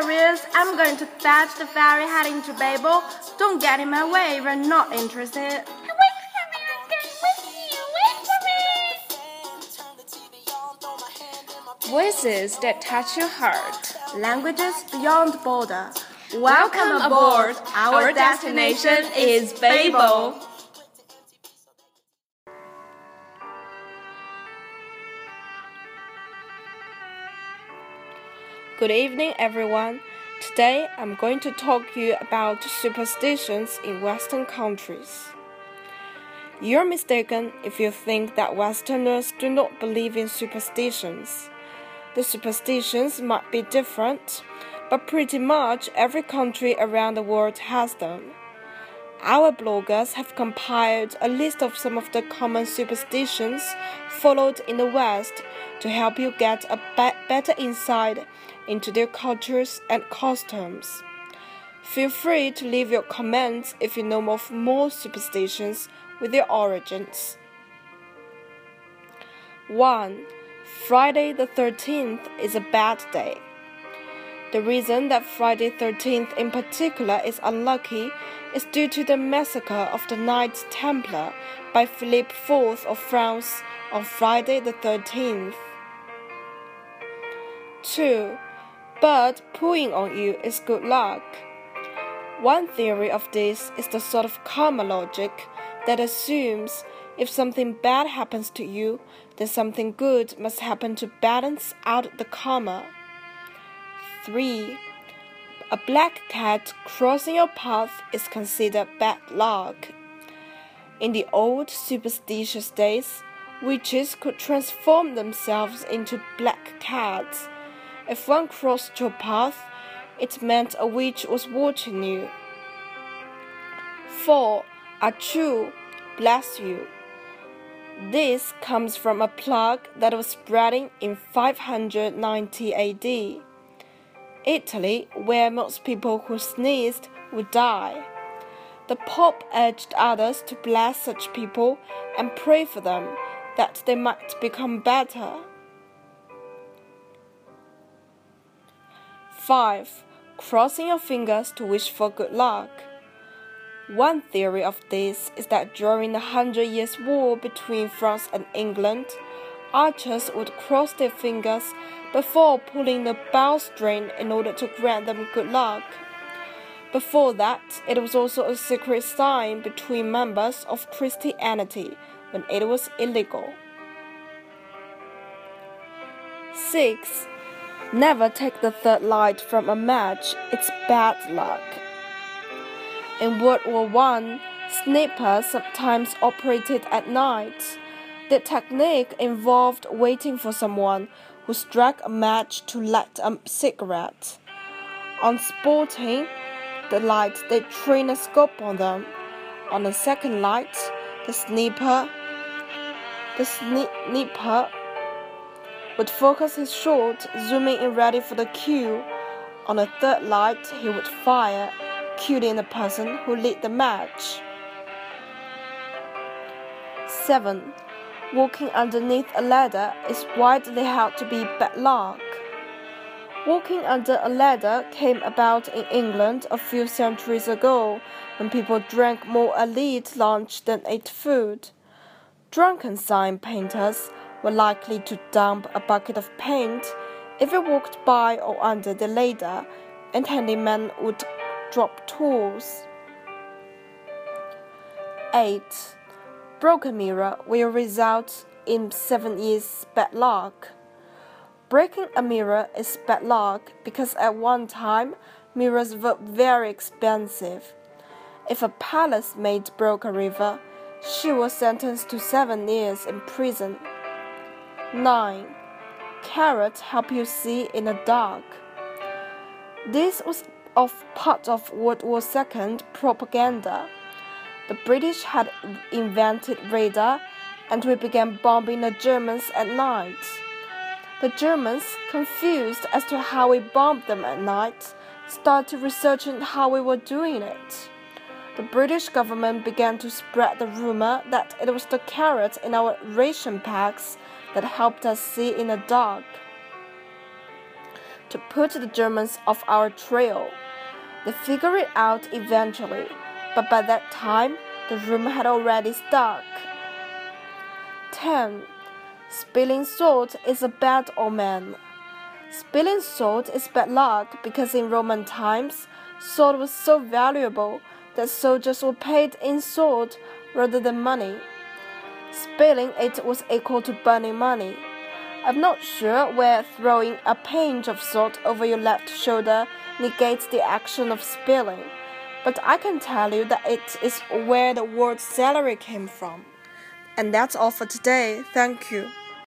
Serious. I'm going to fetch the ferry heading to Babel. Don't get in my way if you're not interested. Wait for me, I'm going with you. Wait for me. Voices that touch your heart. Languages beyond border. Welcome aboard. Our destination is Babel. Good evening, everyone. Today I'm going to talk to you about superstitions in Western countries. You're mistaken if you think that Westerners do not believe in superstitions. The superstitions might be different, but pretty much every country around the world has them. Our bloggers have compiled a list of some of the common superstitions followed in the West to help you get a be better insight into their cultures and customs. Feel free to leave your comments if you know of more superstitions with their origins. 1. Friday the 13th is a bad day. The reason that Friday 13th in particular is unlucky is due to the massacre of the Knights Templar by Philip IV of France on Friday the 13th. 2. Bird pooing on you is good luck. One theory of this is the sort of karma logic that assumes if something bad happens to you, then something good must happen to balance out the karma. 3. A black cat crossing your path is considered bad luck. In the old superstitious days, witches could transform themselves into black cats. If one crossed your path, it meant a witch was watching you. 4. Achoo, bless you. This comes from a plague that was spreading in 590 AD. Italy, where most people who sneezed would die. The Pope urged others to bless such people and pray for them that they might become better. 5. Crossing your fingers to wish for good luck. One theory of this is that during the Hundred Years' War between France and England, archers would cross their fingers before pulling the bowstring in order to grant them good luck. Before that, it was also a secret sign between members of Christianity when it was illegal. 6. Never take the third light from a match, it's bad luck. In World War I, snipers sometimes operated at night. The technique involved waiting for someone who struck a match to light a cigarette. On spotting the light, they train a scope on them. On the second light, the sniper, the sniper would focus his shot, zooming in ready for the cue. On the third light, he would fire, killing the person who lit the match. 7. Walking underneath a ladder is widely held to be bad luck. Walking under a ladder came about in England a few centuries ago when people drank more elite lunch than ate food. Drunken sign painters were likely to dump a bucket of paint if it walked by or under the ladder, and handymen would drop tools. 8. Broken mirror will result in 7 years bad luck. Breaking a mirror is bad luck because at one time mirrors were very expensive. If a palace maid broke a river, she was sentenced to seven years in prison. 9. Carrots help you see in the dark. This was of part of World War II propaganda. The British had invented radar and we began bombing the Germans at night. The Germans, confused as to how we bombed them at night, started researching how we were doing it. The British government began to spread the rumor that it was the carrots in our ration packs that helped us see in the dark. To put the Germans off our trail, they figured it out eventually, but by that time, the room had already stuck. 10. Spilling salt is a bad omen. Spilling salt is bad luck because in Roman times, salt was so valuable that soldiers were paid in salt rather than money. Spilling it was equal to burning money. I'm not sure where throwing a pinch of salt over your left shoulder negates the action of spilling, but I can tell you that it is where the word celery came from. And that's all for today. Thank you.